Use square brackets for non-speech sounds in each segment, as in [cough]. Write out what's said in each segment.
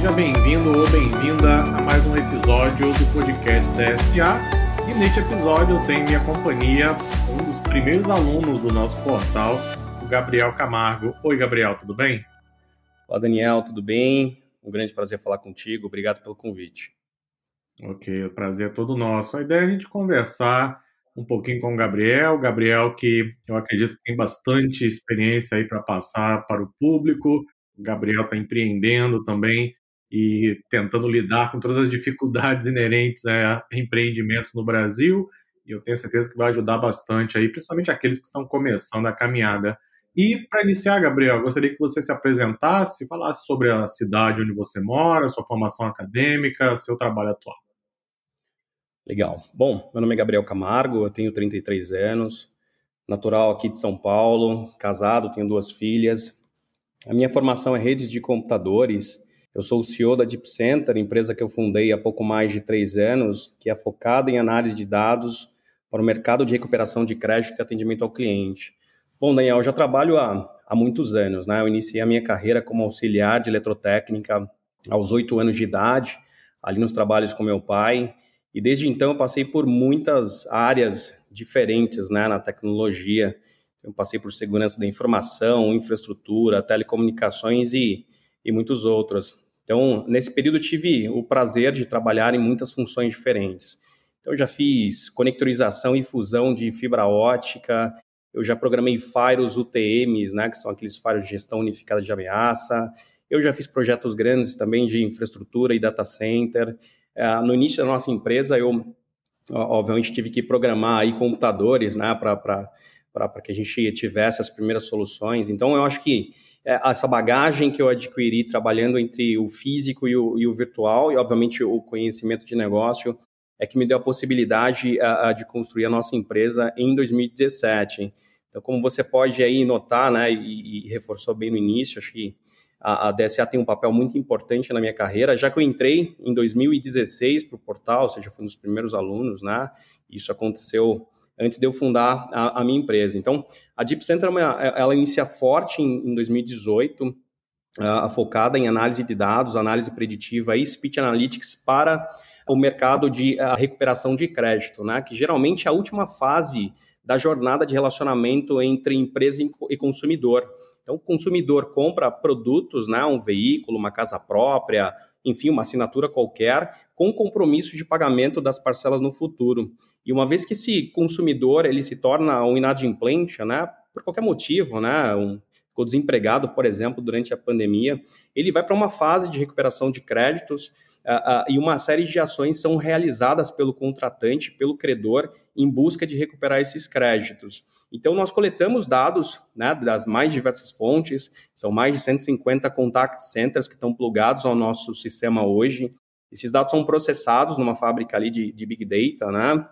Seja bem-vindo ou bem-vinda a mais um episódio do podcast TSA. E neste episódio eu tenho minha companhia, um dos primeiros alunos do nosso portal, o Gabriel Camargo. Oi, Gabriel, tudo bem? Olá, Daniel, tudo bem? Um grande prazer falar contigo. Obrigado pelo convite. Ok, o prazer é todo nosso. A ideia é a gente conversar um pouquinho com o Gabriel. Gabriel, que eu acredito que tem bastante experiência aí para passar para o público. O Gabriel está empreendendo também e tentando lidar com todas as dificuldades inerentes a empreendimentos no Brasil. E eu tenho certeza que vai ajudar bastante aí, principalmente aqueles que estão começando a caminhada. E para iniciar, Gabriel, gostaria que você se apresentasse, falasse sobre a cidade onde você mora, sua formação acadêmica, seu trabalho atual. Legal. Bom, meu nome é Gabriel Camargo, eu tenho 33 anos, natural aqui de São Paulo, casado, tenho duas filhas. A minha formação é redes de computadores. Eu sou o CEO da Deep Center, empresa que eu fundei há pouco mais de três anos, que é focada em análise de dados para o mercado de recuperação de crédito e atendimento ao cliente. Bom, Daniel, eu já trabalho há, há muitos anos, né? Eu iniciei a minha carreira como auxiliar de eletrotécnica aos oito anos de idade, ali nos trabalhos com meu pai. E desde então eu passei por muitas áreas diferentes né, na tecnologia. Eu passei por segurança da informação, infraestrutura, telecomunicações e, e muitos outros. Então, nesse período eu tive o prazer de trabalhar em muitas funções diferentes. Então, eu já fiz conectorização e fusão de fibra ótica, eu já programei firewalls UTMs, né, que são aqueles firewalls de gestão unificada de ameaça. Eu já fiz projetos grandes também de infraestrutura e data center. Uh, no início da nossa empresa, eu obviamente tive que programar aí computadores, né, para que a gente tivesse as primeiras soluções. Então, eu acho que essa bagagem que eu adquiri trabalhando entre o físico e o, e o, virtual, e obviamente o conhecimento de negócio, é que me deu a possibilidade uh, de construir a nossa empresa em 2017. Então, como você pode aí notar, né, e, e reforçou bem no início, acho que a, a, DSA tem um papel muito importante na minha carreira, já que eu entrei em 2016 para o portal, ou seja, fui um dos primeiros alunos, né? Isso aconteceu antes de eu fundar a, a minha empresa. Então, a Deep Center, é ela inicia forte em, em 2018, uh, focada em análise de dados, análise preditiva e speech analytics para o mercado de uh, recuperação de crédito, né? Que geralmente é a última fase da jornada de relacionamento entre empresa e consumidor. Então, o consumidor compra produtos, né, um veículo, uma casa própria, enfim, uma assinatura qualquer, com compromisso de pagamento das parcelas no futuro. E uma vez que esse consumidor ele se torna um inadimplente, né, por qualquer motivo, né, um, ficou desempregado, por exemplo, durante a pandemia, ele vai para uma fase de recuperação de créditos uh, uh, e uma série de ações são realizadas pelo contratante, pelo credor, em busca de recuperar esses créditos. Então, nós coletamos dados né, das mais diversas fontes, são mais de 150 contact centers que estão plugados ao nosso sistema hoje. Esses dados são processados numa fábrica ali de, de Big Data, né?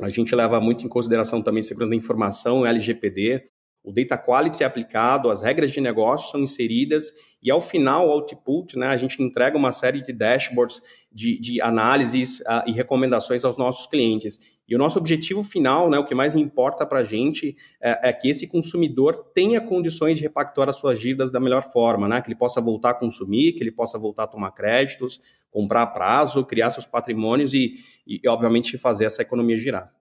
A gente leva muito em consideração também segurança da informação, LGPD, o data quality é aplicado, as regras de negócio são inseridas e ao final, o output, né, a gente entrega uma série de dashboards de, de análises uh, e recomendações aos nossos clientes. E o nosso objetivo final, né, o que mais importa para a gente, é, é, que esse consumidor tenha condições de repactuar as suas dívidas da melhor forma, né, que ele possa voltar a consumir, que ele possa voltar a tomar créditos, comprar a prazo, criar seus patrimônios e, e obviamente, fazer essa economia girar.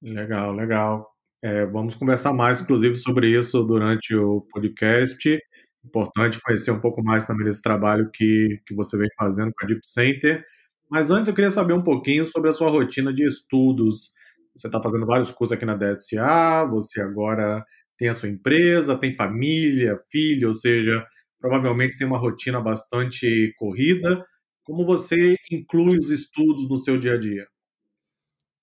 Legal, legal. É, vamos conversar mais, inclusive, sobre isso durante o podcast. Importante conhecer um pouco mais também desse trabalho que, que você vem fazendo com a Deep Center. Mas antes eu queria saber um pouquinho sobre a sua rotina de estudos. Você está fazendo vários cursos aqui na DSA, você agora tem a sua empresa, tem família, filho, ou seja, provavelmente tem uma rotina bastante corrida. Como você inclui os estudos no seu dia a dia?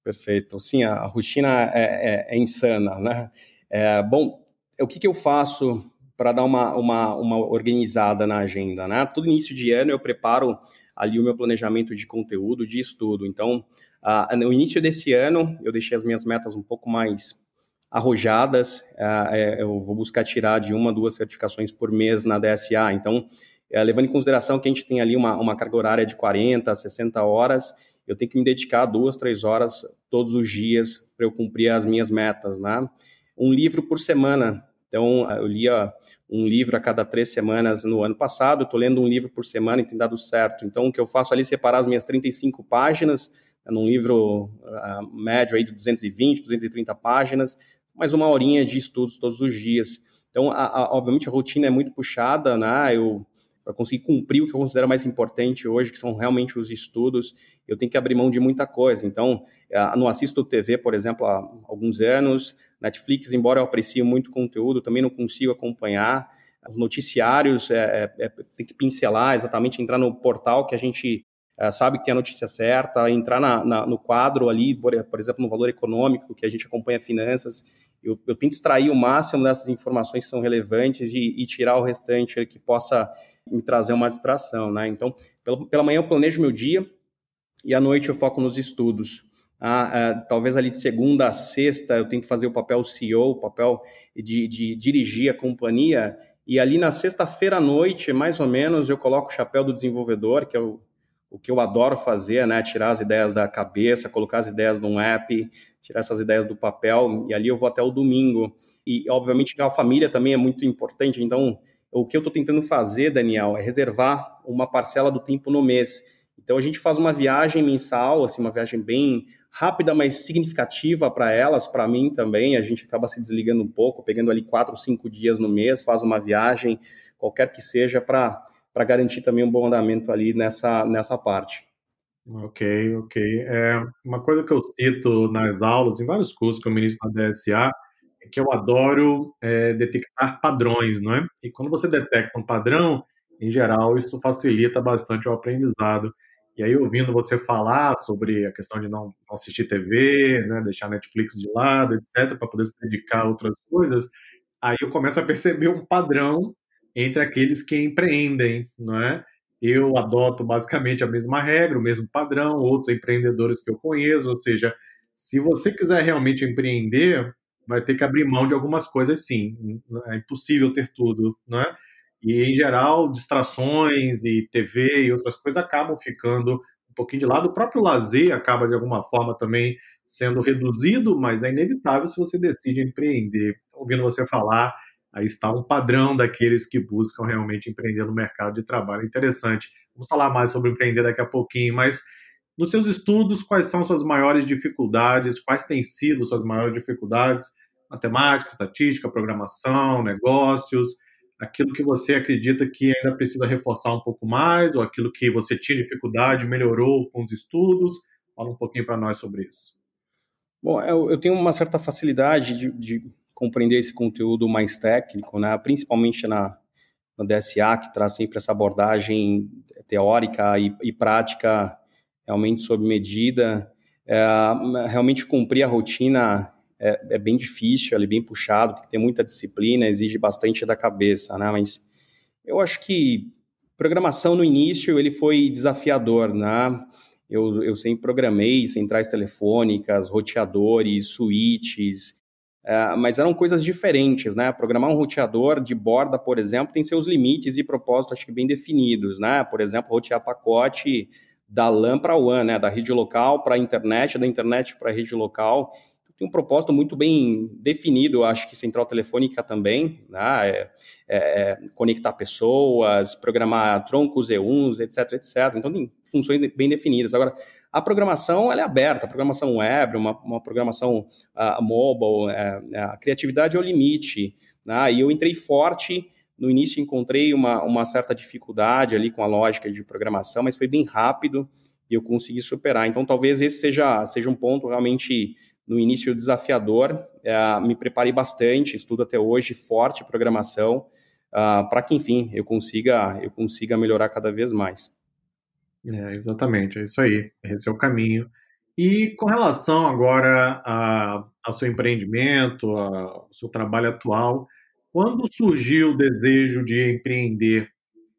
Perfeito. Sim, a rotina é, é, é insana, né? É, bom, o que, que eu faço para dar uma, uma, uma organizada na agenda, né? Todo início de ano eu preparo ali o meu planejamento de conteúdo, de estudo. Então, uh, no início desse ano, eu deixei as minhas metas um pouco mais arrojadas. Uh, eu vou buscar tirar de uma, duas certificações por mês na DSA. Então, uh, levando em consideração que a gente tem ali uma, uma carga horária de 40, 60 horas, eu tenho que me dedicar duas, três horas todos os dias para eu cumprir as minhas metas, né? Um livro por semana Então, eu lia um livro a cada três semanas no ano passado, estou lendo um livro por semana e tem dado certo. Então, o que eu faço ali é separar as minhas 35 páginas, né, num livro uh, médio aí de 220, 230 páginas, mais uma horinha de estudos todos os dias. Então, a, a, obviamente, a rotina é muito puxada, né? Eu para conseguir cumprir o que eu considero mais importante hoje, que são realmente os estudos, eu tenho que abrir mão de muita coisa. Então, eh, não assisto TV, por exemplo, há alguns anos. Netflix, embora eu aprecie muito conteúdo, também não consigo acompanhar. Os noticiários, é, é, tem que pincelar exatamente, entrar no portal que a gente sabe que tem a notícia certa, entrar na, na, no quadro ali, por, exemplo, no valor econômico, que a gente acompanha finanças. Eu, eu tento extrair o máximo dessas informações que são relevantes e, e tirar o restante que possa me trazer uma distração, né? Então, pela, pela manhã eu planejo meu dia e à noite eu foco nos estudos. Ah, é, talvez ali de segunda a sexta eu tento fazer o papel CEO, o papel de, de dirigir a companhia, e ali na sexta-feira à noite, mais ou menos, eu coloco o chapéu do desenvolvedor, que é o, o que eu adoro fazer, né? Tirar as ideias da cabeça, colocar as ideias num app, tirar essas ideias do papel, e ali eu vou até o domingo. E, obviamente, a família também é muito importante, então o que eu estou tentando fazer, Daniel, é reservar uma parcela do tempo no mês. Então a gente faz uma viagem mensal, assim, uma viagem bem rápida, mas significativa para elas, para mim também. A gente acaba se desligando um pouco, pegando ali quatro, cinco dias no mês, faz uma viagem, qualquer que seja, para garantir também um bom andamento ali nessa, nessa parte. Ok, ok. É, uma coisa que eu cito nas aulas, em vários cursos que eu ministro na DSA, é que eu adoro é, detectar padrões, não é? E quando você detecta um padrão, em geral, isso facilita bastante o aprendizado. E aí, ouvindo você falar sobre a questão de não assistir TV, né, deixar Netflix de lado, etc., para poder se dedicar a outras coisas, aí eu começo a perceber um padrão entre aqueles que empreendem, não é? Eu adoto basicamente a mesma regra, o mesmo padrão, outros empreendedores que eu conheço, ou seja, se você quiser realmente empreender, vai ter que abrir mão de algumas coisas, sim. É impossível ter tudo, né? E, em geral, distrações e TV e outras coisas acabam ficando um pouquinho de lado. O próprio lazer acaba, de alguma forma, também sendo reduzido, mas é inevitável se você decide empreender. Ouvindo você falar, aí está um padrão daqueles que buscam realmente empreender no mercado de trabalho. Interessante. Vamos falar mais sobre empreender daqui a pouquinho, mas nos seus estudos, quais são suas maiores dificuldades? Quais têm sido suas maiores dificuldades? Matemática, estatística, programação, negócios, aquilo que você acredita que ainda precisa reforçar um pouco mais, ou aquilo que você tinha dificuldade, melhorou com os estudos? Fala um pouquinho para nós sobre isso. Bom, eu, tenho uma certa facilidade de, de, compreender esse conteúdo mais técnico, né? principalmente na, na DSA, que traz sempre essa abordagem teórica e, e prática realmente sob medida. É, realmente cumprir a rotina é, é, bem difícil, é bem puxado, tem que ter muita disciplina, exige bastante da cabeça, né? Mas eu acho que programação no início ele foi desafiador, né? Eu, eu sempre programei centrais telefônicas, roteadores, switches, é, mas eram coisas diferentes, né? Programar um roteador de borda, por exemplo, tem seus limites e propósitos, acho que bem definidos, né? Por exemplo, rotear pacote da LAN para WAN, né, da rede local para a internet, da internet para a rede local. Então, tem um propósito muito bem definido, acho que central telefônica também, né, é, é, é, conectar pessoas, programar troncos E1s, etc, etc. Então, tem funções bem definidas. Agora, a programação ela é aberta, a programação web, uma, uma programação uh, mobile, uh, a criatividade é o limite. Né, e eu entrei forte no início encontrei uma, uma certa dificuldade ali com a lógica de programação, mas foi bem rápido e eu consegui superar. Então, talvez esse seja, seja um ponto realmente no início desafiador. É, me preparei bastante, estudo até hoje forte programação, uh, para que, enfim, eu consiga, eu consiga melhorar cada vez mais. É, exatamente, é isso aí. Esse é o caminho. E com relação agora a, ao seu empreendimento, ao seu trabalho atual, quando surgiu o desejo de empreender?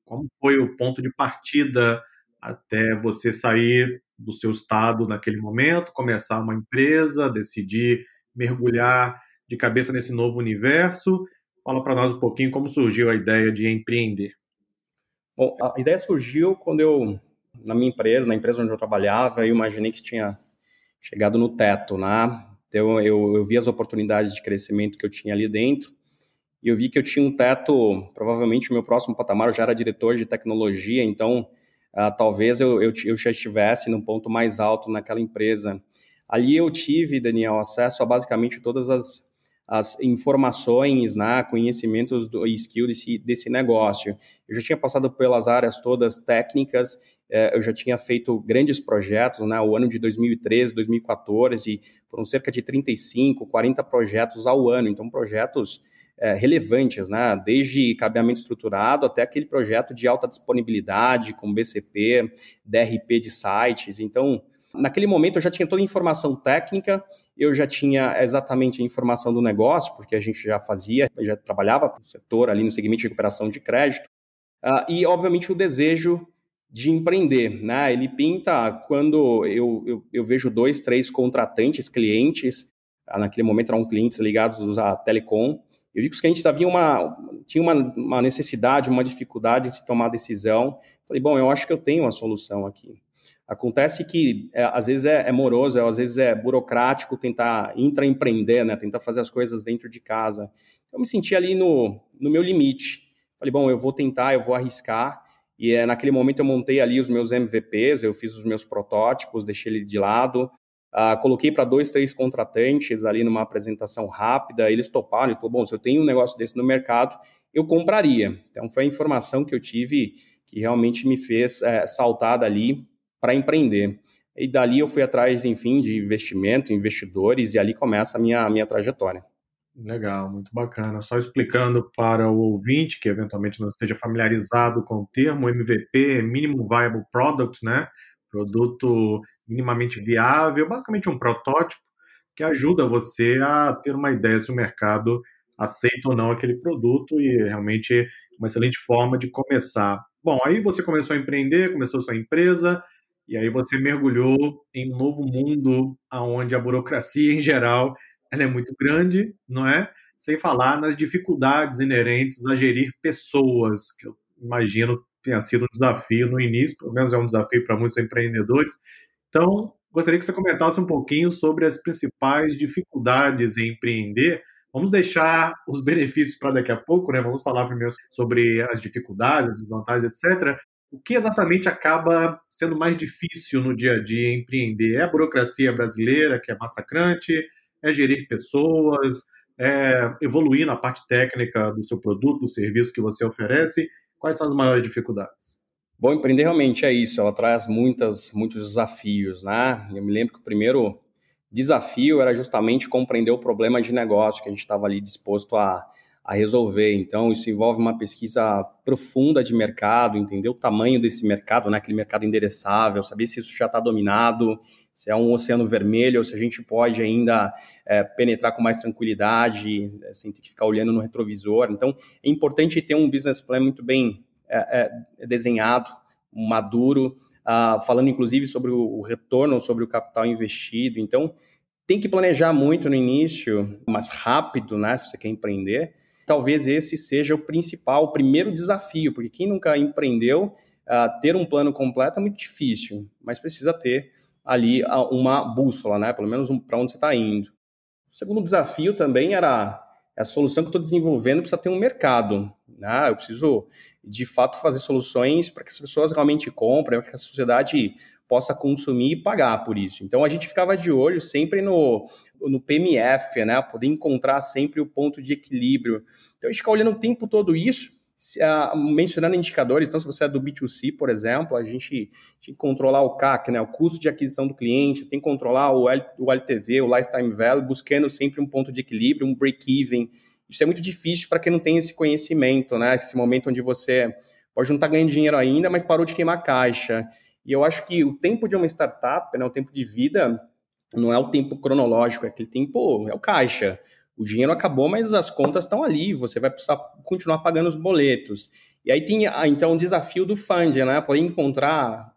Como foi o ponto de partida até você sair do seu estado naquele momento, começar uma empresa, decidir mergulhar de cabeça nesse novo universo? Fala para nós um pouquinho como surgiu a ideia de empreender. Bom, a ideia surgiu quando eu, na minha empresa, na empresa onde eu trabalhava, eu imaginei que tinha chegado no teto, né? Então, eu, eu vi as oportunidades de crescimento que eu tinha ali dentro e eu vi que eu tinha um teto, provavelmente o meu próximo patamar, eu já era diretor de tecnologia, então uh, talvez eu, eu, eu, já estivesse num ponto mais alto naquela empresa. Ali eu tive, Daniel, acesso a basicamente todas as, as informações, né, conhecimentos do, e skill desse, desse negócio. Eu já tinha passado pelas áreas todas técnicas, eh, eu já tinha feito grandes projetos, né, o ano de 2013, 2014, foram cerca de 35, 40 projetos ao ano, então projetos é, relevantes, né? desde cabeamento estruturado até aquele projeto de alta disponibilidade, com BCP, DRP de sites. Então, naquele momento eu já tinha toda a informação técnica, eu já tinha exatamente a informação do negócio, porque a gente já fazia, já trabalhava no setor ali no segmento de recuperação de crédito, uh, e obviamente o desejo de empreender, né? Ele pinta quando eu, eu, eu vejo dois, três contratantes, clientes, ah, naquele momento eram clientes ligados à telecom, eu digo que a gente havia uma, tinha uma, uma necessidade, uma dificuldade de se tomar decisão. Falei, bom, eu acho que eu tenho uma solução aqui. Acontece que é, às vezes é, é moroso, é, às vezes é burocrático tentar intraempreender, né? tentar fazer as coisas dentro de casa. Eu me senti ali no, no meu limite. Falei, bom, eu vou tentar, eu vou arriscar. E é, naquele momento eu montei ali os meus MVPs, eu fiz os meus protótipos, deixei ele de lado, Uh, coloquei para dois, três contratantes ali numa apresentação rápida, eles toparam, ele falou, bom, se eu tenho um negócio desse no mercado, eu compraria. Então foi a informação que eu tive que realmente me fez é, saltar dali para empreender. E dali eu fui atrás, enfim, de investimento, investidores, e ali começa a minha, minha trajetória. Legal, muito bacana. Só explicando para o ouvinte que eventualmente não esteja familiarizado com o termo MVP, Minimum Viable Product, né? Produto minimamente viável, basicamente um protótipo que ajuda você a ter uma ideia se o mercado aceita ou não aquele produto e realmente uma excelente forma de começar. Bom, aí você começou a empreender, começou a sua empresa e aí você mergulhou em um novo mundo onde a burocracia em geral ela é muito grande, não é? Sem falar nas dificuldades inerentes a gerir pessoas, que eu imagino tenha sido um desafio no início, pelo menos é um desafio para muitos empreendedores, então, gostaria que você comentasse um pouquinho sobre as principais dificuldades em empreender. Vamos deixar os benefícios para daqui a pouco, né? Vamos falar primeiro sobre as dificuldades, as desvantagens, etc. O que exatamente acaba sendo mais difícil no dia a dia empreender? É a burocracia brasileira, que é massacrante? É gerir pessoas? É evoluir na parte técnica do seu produto, do serviço que você oferece? Quais são as maiores dificuldades? Bom, empreender realmente é isso, ela traz muitas, muitos desafios, né? Eu me lembro que o primeiro desafio era justamente compreender o problema de negócio que a gente estava ali disposto a, a resolver. Então, isso envolve uma pesquisa profunda de mercado, entender o tamanho desse mercado, né? aquele mercado endereçável, saber se isso já está dominado, se é um oceano vermelho, ou se a gente pode ainda é, penetrar com mais tranquilidade, é, sem ter que ficar olhando no retrovisor. Então, é importante ter um business plan muito bem é, é, desenhado, maduro, uh, falando inclusive sobre o, o retorno sobre o capital investido. Então, tem que planejar muito no início, mas rápido, né? Se você quer empreender. Talvez esse seja o principal, o primeiro desafio, porque quem nunca empreendeu, uh, ter um plano completo é muito difícil, mas precisa ter ali uma bússola, né? Pelo menos um, para onde você está indo. O segundo desafio também era a solução que eu estou desenvolvendo precisa ter um mercado. Né? Eu preciso, de fato, fazer soluções para que as pessoas realmente comprem, para que a sociedade possa consumir e pagar por isso. Então a gente ficava de olho sempre no, no PMF, né? Poder encontrar sempre o ponto de equilíbrio. Então a gente fica olhando o tempo todo isso uh, mencionando indicadores, então se você é do B2C, por exemplo, a gente tem que controlar o CAC, né, o custo de aquisição do cliente, tem que controlar o, L, o LTV, o Lifetime Value, buscando sempre um ponto de equilíbrio, um break-even. Isso é muito difícil para quem não tem esse conhecimento, né, esse momento onde você pode não estar tá ganhando dinheiro ainda, mas parou de queimar caixa. E eu acho que o tempo de uma startup, né, o tempo de vida, não é o tempo cronológico, é aquele tempo, é o caixa o dinheiro acabou, mas as contas estão ali, você vai precisar continuar pagando os boletos. E aí tem, ah, então, o desafio do funding, né? Poder encontrar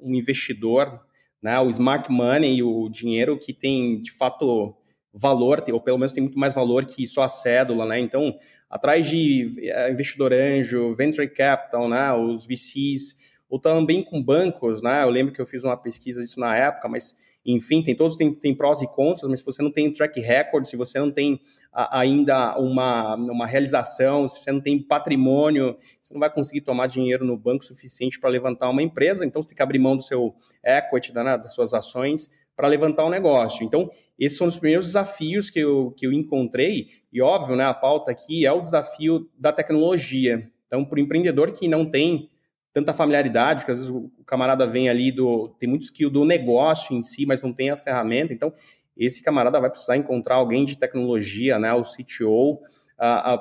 um investidor, né? o smart money, o dinheiro que tem, de fato, valor, ou pelo menos tem muito mais valor que só a cédula, né? Então, atrás de eh, investidor anjo, venture capital, né? Os VCs, ou também com bancos, né? Eu lembro que eu fiz uma pesquisa disso na época, mas enfim, tem todos tem, tem prós e contras, mas se você não tem track record, se você não tem a, ainda uma, uma realização, se você não tem patrimônio, você não vai conseguir tomar dinheiro no banco suficiente para levantar uma empresa, então você tem que abrir mão do seu equity, né, das suas ações, para levantar o um negócio. Então, esses são os primeiros desafios que eu, que eu encontrei, e óbvio, né, a pauta aqui é o desafio da tecnologia. Então, para o empreendedor que não tem tanta familiaridade, porque às vezes o camarada vem ali do. tem muito skill do negócio em si, mas não tem a ferramenta. Então, esse camarada vai precisar encontrar alguém de tecnologia, né, o CTO,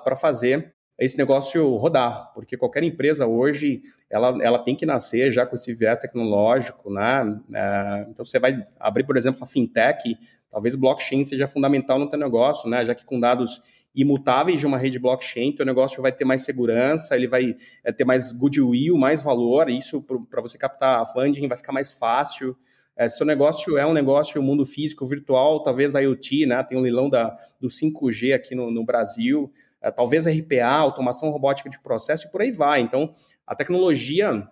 para fazer esse negócio rodar, porque qualquer empresa hoje ela, ela tem que nascer já com esse viés tecnológico, né? Uh, então você vai abrir, por exemplo, a fintech, talvez blockchain seja fundamental no teu negócio, né? Já que com dados imutáveis de uma rede blockchain, teu negócio vai ter mais segurança, ele vai é, ter mais goodwill, mais valor, isso para você captar funding vai ficar mais fácil. É, seu negócio é um negócio no mundo físico, virtual, talvez IoT, né? Tem um leilão da, do 5G aqui no, no Brasil, é, talvez RPA, automação robótica de processo e por aí vai. Então, a tecnologia,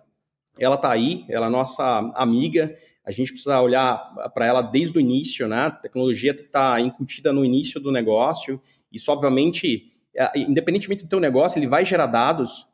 ela está aí, ela é nossa amiga, a gente precisa olhar para ela desde o início, né? A tecnologia tem que estar tá incutida no início do negócio isso, obviamente, é, independentemente do teu negócio, ele vai gerar dados.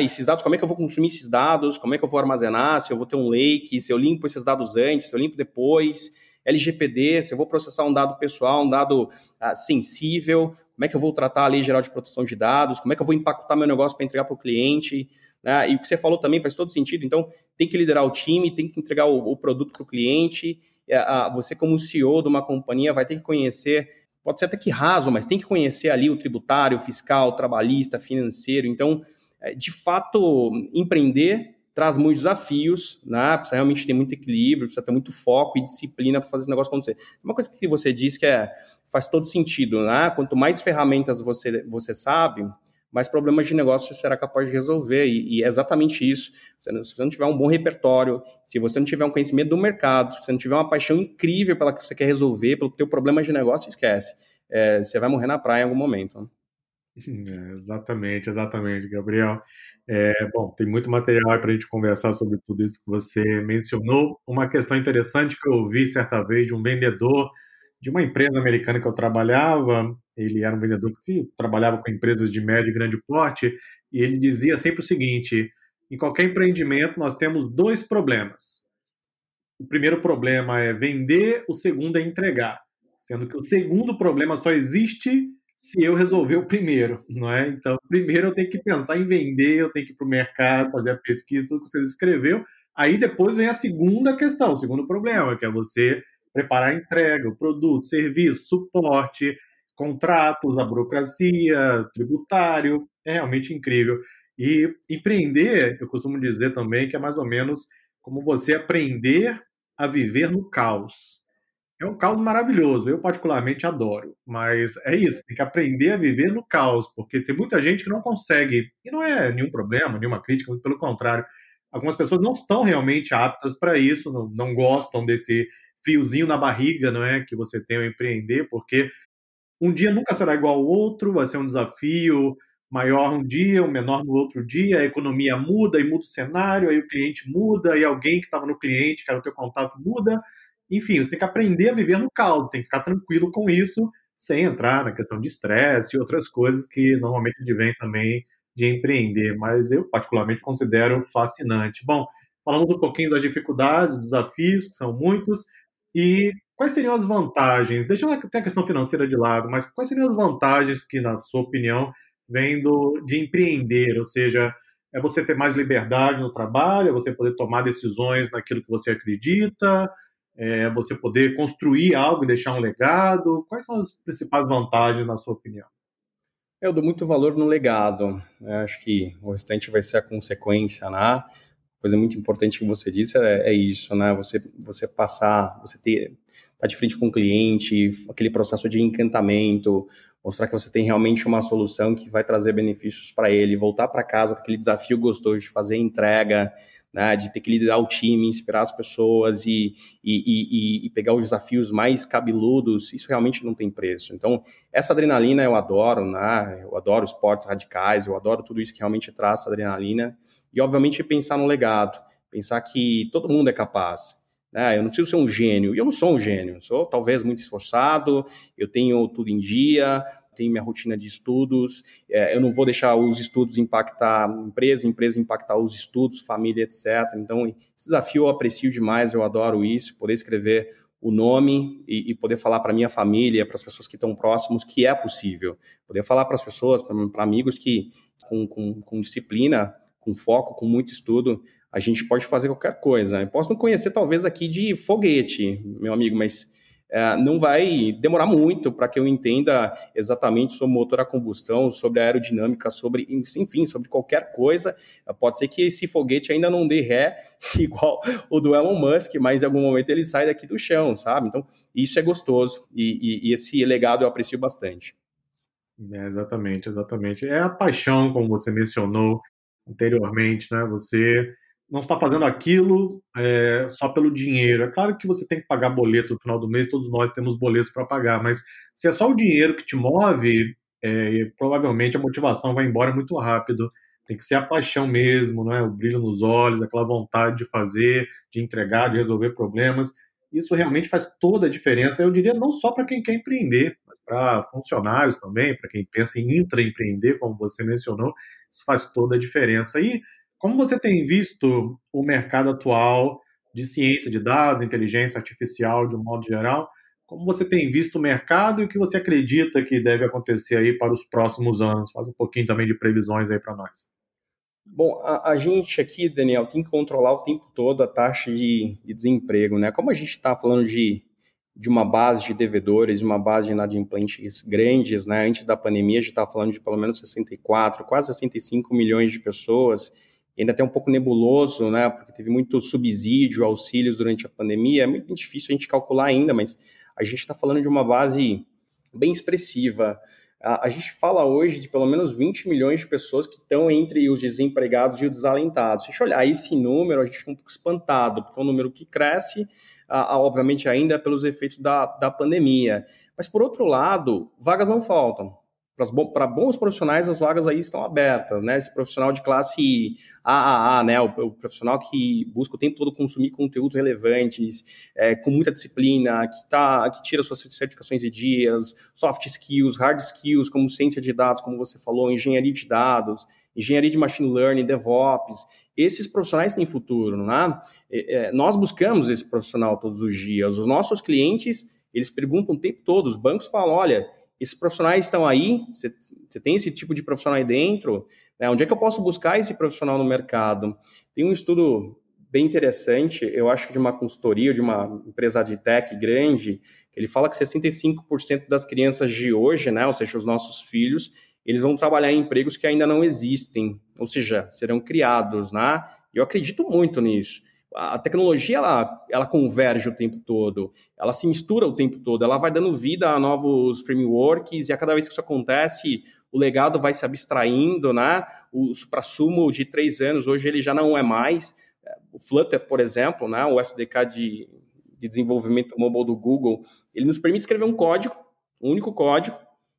E esses dados, como é que eu vou consumir esses dados? Como é que eu vou armazenar? Se eu vou ter um lake, se eu limpo esses dados antes, se eu limpo depois. LGPD, se eu vou processar um dado pessoal, um dado ah, sensível, como é que eu vou tratar a lei geral de proteção de dados, como é que eu vou impactar meu negócio para entregar para o cliente. Né? E o que você falou também faz todo sentido. Então, tem que liderar o time, tem que entregar o, o produto para o cliente. É, você, como CEO de uma companhia, vai ter que conhecer pode ser até que raso, mas tem que conhecer ali o tributário, fiscal, trabalhista, financeiro. Então, é, de fato, empreender traz muitos desafios, né? Precisa realmente ter muito equilíbrio, precisa ter muito foco e disciplina para fazer esse negócio acontecer. Uma coisa que você disse que é, faz todo sentido, né? Quanto mais ferramentas você, você sabe, mais problemas de negócio você será capaz de resolver. E, e é exatamente isso. Se você não tiver um bom repertório, se você não tiver um conhecimento do mercado, se você não tiver uma paixão incrível pela que você quer resolver, pelo teu problema de negócio, esquece. É, você vai morrer na praia em algum momento. [laughs] É, exatamente, exatamente, Gabriel. É, bom, tem muito material para a gente conversar sobre tudo isso que você mencionou. Uma questão interessante que eu ouvi certa vez de um vendedor de uma empresa americana que eu trabalhava, ele era um vendedor que trabalhava com empresas de médio e grande porte, e ele dizia sempre o seguinte: em qualquer empreendimento nós temos dois problemas. O primeiro problema é vender, o segundo é entregar, sendo que o segundo problema só existe se eu resolver o primeiro, [laughs] não é? Então, primeiro eu tenho que pensar em vender, eu tenho que ir para o mercado, fazer a pesquisa, tudo que você escreveu. Aí depois vem a segunda questão, o segundo problema, que é você preparar a entrega, o produto, serviço, suporte, contratos, a burocracia, tributário, é realmente incrível. E empreender, eu costumo dizer também que é mais ou menos como você aprender a viver no caos. É um caos maravilhoso, eu particularmente adoro, mas é isso, tem que aprender a viver no caos, porque tem muita gente que não consegue, e não é nenhum problema, nenhuma crítica, pelo contrário, algumas pessoas não estão realmente aptas para isso, não, não gostam desse friozinho na barriga, não é, que você tem ao empreender, porque um dia nunca será igual ao outro, vai ser um desafio maior um dia, um menor no outro dia, a economia muda e muda o cenário, aí o cliente muda, e alguém que estava no cliente, que era o teu contato, muda. Enfim, você tem que aprender a viver no caos, tem que ficar tranquilo com isso, sem entrar na questão de estresse e outras coisas que normalmente advém também de empreender, mas eu particularmente considero fascinante. Bom, falamos um pouquinho das dificuldades, desafios, que são muitos, e quais seriam as vantagens? Deixa eu ter a questão financeira de lado, mas quais seriam as vantagens que, na sua opinião, vêm do, de empreender? Ou seja, é você ter mais liberdade no trabalho, é você poder tomar decisões naquilo que você acredita, é você poder construir algo e deixar um legado. Quais são as principais vantagens, na sua opinião? Eu dou muito valor no legado. Eu acho que o restante vai ser a consequência, né? Coisa muito importante que você disse é, é, isso, né? Você, você passar, você ter, tá de frente com o cliente, aquele processo de encantamento, mostrar que você tem realmente uma solução que vai trazer benefícios para ele, voltar para casa com aquele desafio gostoso de fazer entrega, né? De ter que liderar o time, inspirar as pessoas e, e, e, e pegar os desafios mais cabeludos, isso realmente não tem preço. Então, essa adrenalina eu adoro, né? Eu adoro esportes radicais, eu adoro tudo isso que realmente traz adrenalina. E, obviamente, pensar no legado, pensar que todo mundo é capaz. Né? Eu não preciso ser um gênio. E eu não sou um gênio. Sou talvez muito esforçado, eu tenho tudo em dia, tenho minha rotina de estudos, é, eu não vou deixar os estudos impactar a empresa, a empresa impactar os estudos, família, etc. Então, esse desafio eu aprecio demais, eu adoro isso, poder escrever o nome e, e poder falar para minha família, para as pessoas que estão próximos, que é possível. Poder falar para as pessoas, para amigos que, com, com, com disciplina, com foco, com muito estudo, a gente pode fazer qualquer coisa. Eu posso não conhecer, talvez, aqui de foguete, meu amigo, mas é, não vai demorar muito para que eu entenda exatamente sobre motor a combustão, sobre a aerodinâmica, sobre, enfim, sobre qualquer coisa. Pode ser que esse foguete ainda não dê ré [laughs] igual o do Elon Musk, mas em algum momento ele sai daqui do chão, sabe? Então, isso é gostoso e, e, e esse legado eu aprecio bastante. É, exatamente, exatamente. É a paixão, como você mencionou anteriormente, né? Você não está fazendo aquilo é, só pelo dinheiro. É claro que você tem que pagar boleto no final do mês, todos nós temos boletos para pagar, mas se é só o dinheiro que te move, é, provavelmente a motivação vai embora muito rápido. Tem que ser a paixão mesmo, não é? o brilho nos olhos, aquela vontade de fazer, de entregar, de resolver problemas. Isso realmente faz toda a diferença. Eu diria não só para quem quer empreender, para funcionários também, para quem pensa em intraempreender, como você mencionou, isso faz toda a diferença. E como você tem visto o mercado atual de ciência de dados, inteligência artificial de um modo geral? Como você tem visto o mercado e o que você acredita que deve acontecer aí para os próximos anos? Faz um pouquinho também de previsões aí para nós. Bom, a, a, gente aqui, Daniel, tem que controlar o tempo todo a taxa de, de desemprego, né? Como a gente está falando de, de uma base de devedores, uma base de inadimplentes grandes, né? Antes da pandemia, a gente estava falando de pelo menos 64, quase 65 milhões de pessoas ainda tem um pouco nebuloso, né, porque teve muito subsídio, auxílios durante a pandemia, é muito difícil a gente calcular ainda, mas a gente está falando de uma base bem expressiva. A, a, gente fala hoje de pelo menos 20 milhões de pessoas que estão entre os desempregados e os desalentados. Se a gente olhar esse número, a gente fica um pouco espantado, porque é um número que cresce, obviamente, ainda pelos efeitos da, da pandemia. Mas, por outro lado, vagas não faltam para bons profissionais, as vagas aí estão abertas, né? Esse profissional de classe AAA, né? O, o profissional que busca o tempo todo consumir conteúdos relevantes, é, com muita disciplina, que, tá, que tira suas certificações e dias, soft skills, hard skills, como ciência de dados, como você falou, engenharia de dados, engenharia de machine learning, DevOps. Esses profissionais têm futuro, né? É, nós buscamos esse profissional todos os dias. Os nossos clientes, eles perguntam o tempo todo, os bancos falam, olha esses profissionais estão aí, você, tem esse tipo de profissional aí dentro, né? onde é que eu posso buscar esse profissional no mercado? Tem um estudo bem interessante, eu acho que de uma consultoria, de uma empresa de tech grande, que ele fala que 65% das crianças de hoje, né, ou seja, os nossos filhos, eles vão trabalhar em empregos que ainda não existem, ou seja, serão criados, né? Eu acredito muito nisso a tecnologia ela, ela converge o tempo todo, ela se mistura o tempo todo, ela vai dando vida a novos frameworks e a cada vez que isso acontece, o legado vai se abstraindo, né? O supra-sumo de três anos hoje ele já não é mais. O Flutter, por exemplo, né? O SDK de, de desenvolvimento mobile do Google, ele nos permite escrever um código, um único código,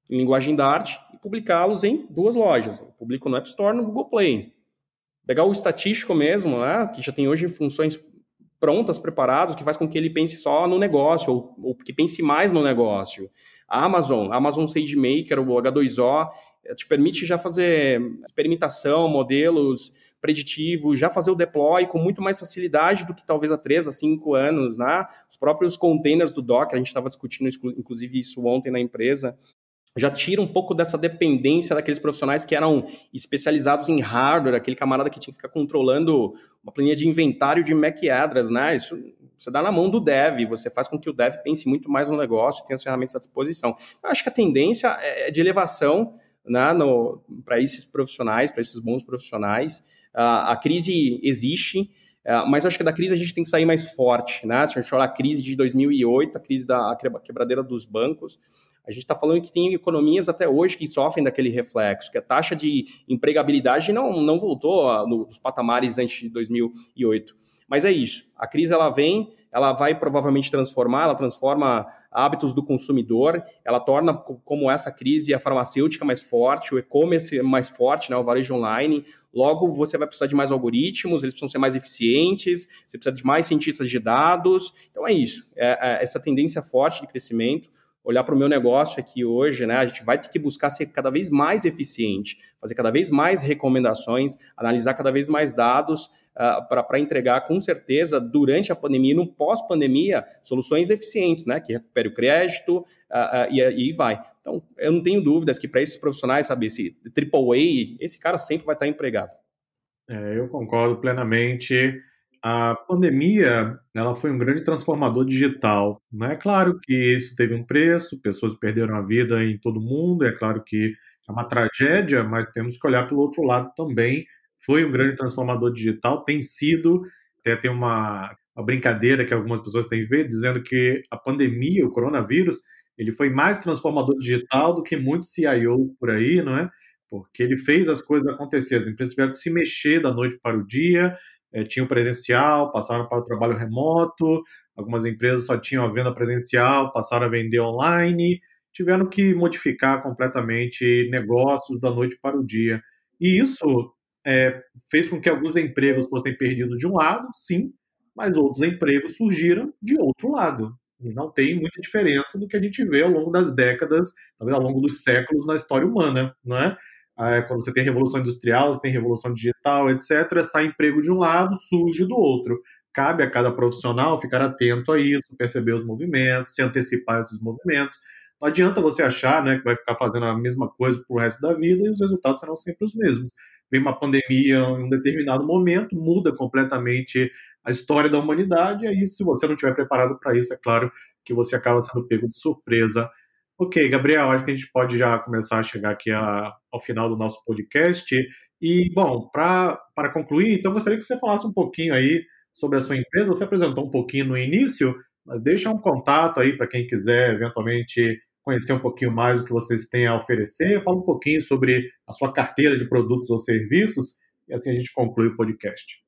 em linguagem Dart e publicá-los em duas lojas. Eu publico no App Store no Google Play pegar o estatístico mesmo, né, que já tem hoje funções prontas, preparadas, que faz com que ele pense só no negócio, ou, ou que pense mais no negócio. A Amazon, a Amazon SageMaker, o H2O, eh, te permite já fazer experimentação, modelos preditivos, já fazer o deploy com muito mais facilidade do que talvez há três a cinco anos, né? Os próprios containers do Docker, a gente estava discutindo inclusive isso ontem na empresa, já tira um pouco dessa dependência daqueles profissionais que eram especializados em hardware, aquele camarada que tinha que ficar controlando uma planilha de inventário de MAC address, né? Isso você dá na mão do dev, você faz com que o dev pense muito mais no negócio, tenha as ferramentas à disposição. Eu acho que a tendência é, é de elevação né, para esses profissionais, para esses bons profissionais. a crise existe, é, mas acho que da crise a gente tem que sair mais forte, né? Se a gente olhar a crise de 2008, a crise da quebradeira dos bancos, a gente está falando que tem economias até hoje que sofrem daquele reflexo, que a taxa de empregabilidade não, não voltou nos patamares antes de 2008. Mas é isso, a crise ela vem, ela vai provavelmente transformar, ela transforma hábitos do consumidor, ela torna como essa crise a farmacêutica mais forte, o e-commerce mais forte, né, o varejo online, Logo, você vai precisar de mais algoritmos, eles precisam ser mais eficientes, você precisa de mais cientistas de dados. Então é isso, é, é essa tendência forte de crescimento olhar para o meu negócio aqui hoje, né? A gente vai ter que buscar ser cada vez mais eficiente, fazer cada vez mais recomendações, analisar cada vez mais dados uh, para entregar, com certeza, durante a pandemia e no pós-pandemia, soluções eficientes, né? Que recupere o crédito uh, uh, e aí vai. Então, eu não tenho dúvidas que para esses profissionais, saber esse AAA, esse cara sempre vai estar empregado. É, eu concordo plenamente a pandemia ela foi um grande transformador digital. Né? É claro que isso teve um preço, pessoas perderam a vida em todo mundo, é claro que é uma tragédia, mas temos que olhar pelo outro lado também. Foi um grande transformador digital, tem sido, até tem uma, uma brincadeira que algumas pessoas têm feito, dizendo que a pandemia, o coronavírus, ele foi mais transformador digital do que muitos CIOs por aí, não é? Porque ele fez as coisas acontecer, as empresas tiveram que se mexer da noite para o dia, é, tinham presencial, passaram para o trabalho remoto, algumas empresas só tinham a venda presencial, passaram a vender online, tiveram que modificar completamente negócios da noite para o dia. E isso é, fez com que alguns empregos fossem perdidos de um lado, sim, mas outros empregos surgiram de outro lado. E não tem muita diferença do que a gente vê ao longo das décadas, talvez ao longo dos séculos na história humana, não é? É, quando você tem revolução industrial, você tem revolução digital, etc., sai emprego de um lado, surge do outro. Cabe a cada profissional ficar atento a isso, perceber os movimentos, se antecipar esses movimentos. Não adianta você achar né, que vai ficar fazendo a mesma coisa para o resto da vida e os resultados serão sempre os mesmos. Vem uma pandemia em um determinado momento, muda completamente a história da humanidade, e aí, se você não estiver preparado para isso, é claro que você acaba sendo pego de surpresa Ok, Gabriel, acho que a gente pode já começar a chegar aqui a, ao final do nosso podcast. E, bom, para concluir, então gostaria que você falasse um pouquinho aí sobre a sua empresa. Você apresentou um pouquinho no início, mas deixa um contato aí para quem quiser eventualmente conhecer um pouquinho mais do que vocês têm a oferecer. Fala um pouquinho sobre a sua carteira de produtos ou serviços e assim a gente conclui o podcast.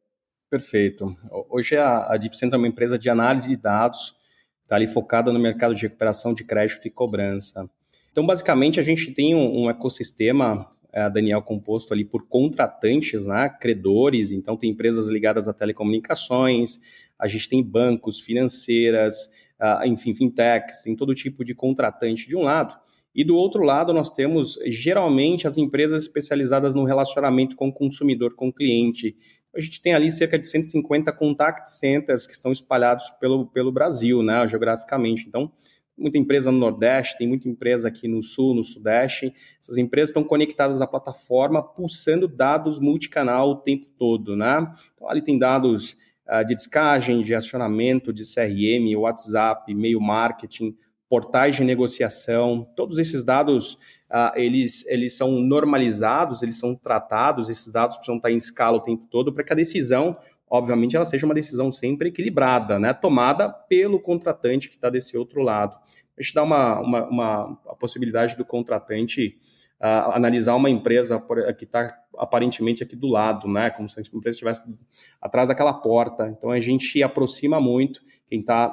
Perfeito. Hoje a, a Deep Center é uma empresa de análise de dados está ali focada no mercado de recuperação de crédito e cobrança. Então, basicamente, a gente tem um, um ecossistema, é, Daniel, composto ali por contratantes, né, credores, então tem empresas ligadas a telecomunicações, a gente tem bancos, financeiras, uh, enfim, fintechs, tem todo tipo de contratante de um lado, e do outro lado, nós temos geralmente as empresas especializadas no relacionamento com o consumidor, com o cliente. A gente tem ali cerca de 150 contact centers que estão espalhados pelo, pelo Brasil, né, geograficamente. Então, muita empresa no Nordeste, tem muita empresa aqui no Sul, no Sudeste. Essas empresas estão conectadas à plataforma, pulsando dados multicanal o tempo todo, né? Então, ali tem dados uh, de descagem, de acionamento, de CRM, WhatsApp, e-mail marketing, portais de negociação, todos esses dados uh, eles, eles são normalizados, eles são tratados, esses dados precisam estar em escala o tempo todo para que a decisão, obviamente, ela seja uma decisão sempre equilibrada, né? tomada pelo contratante que está desse outro lado. A gente dá uma, uma, uma a possibilidade do contratante uh, analisar uma empresa que está aparentemente aqui do lado, né? Como se a empresa estivesse atrás daquela porta. Então a gente aproxima muito quem está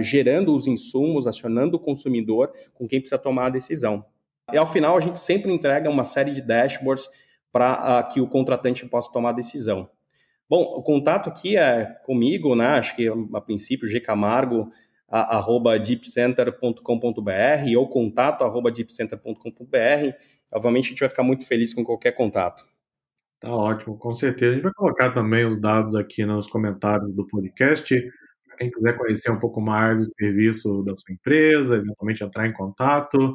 gerando os insumos, acionando o consumidor, com quem precisa tomar a decisão. E ao final a gente sempre entrega uma série de dashboards para uh, que o contratante possa tomar a decisão. Bom, o contato aqui é comigo, né? Acho que a princípio G Camargo arroba deepcenter.com.br ou contato arroba deepcenter.com.br. Obviamente a gente vai ficar muito feliz com qualquer contato. Tá ótimo, com certeza. A gente vai colocar também os dados aqui nos comentários do podcast. Para quem quiser conhecer um pouco mais do serviço da sua empresa, eventualmente entrar em contato.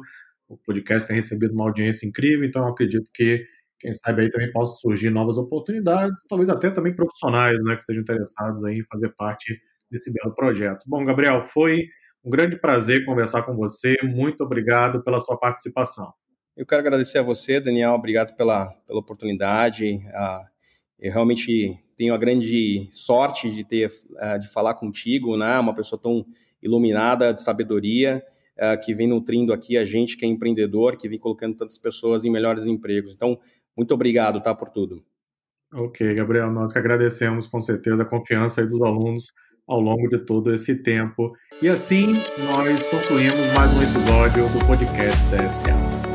O podcast tem recebido uma audiência incrível, então acredito que, quem sabe, aí também possam surgir novas oportunidades, talvez até também profissionais né, que estejam interessados em fazer parte desse belo projeto. Bom, Gabriel, foi um grande prazer conversar com você. Muito obrigado pela sua participação. Eu quero agradecer a você, Daniel. Obrigado pela, pela oportunidade. Ah, eu realmente tenho a grande sorte de ter ah, de falar contigo, né? Uma pessoa tão iluminada, de sabedoria, ah, que vem nutrindo aqui a gente que é empreendedor, que vem colocando tantas pessoas em melhores empregos. Então, muito obrigado, tá, por tudo. Ok, Gabriel, nós que agradecemos com certeza a confiança dos alunos ao longo de todo esse tempo. E assim nós concluímos mais um episódio do podcast da SA.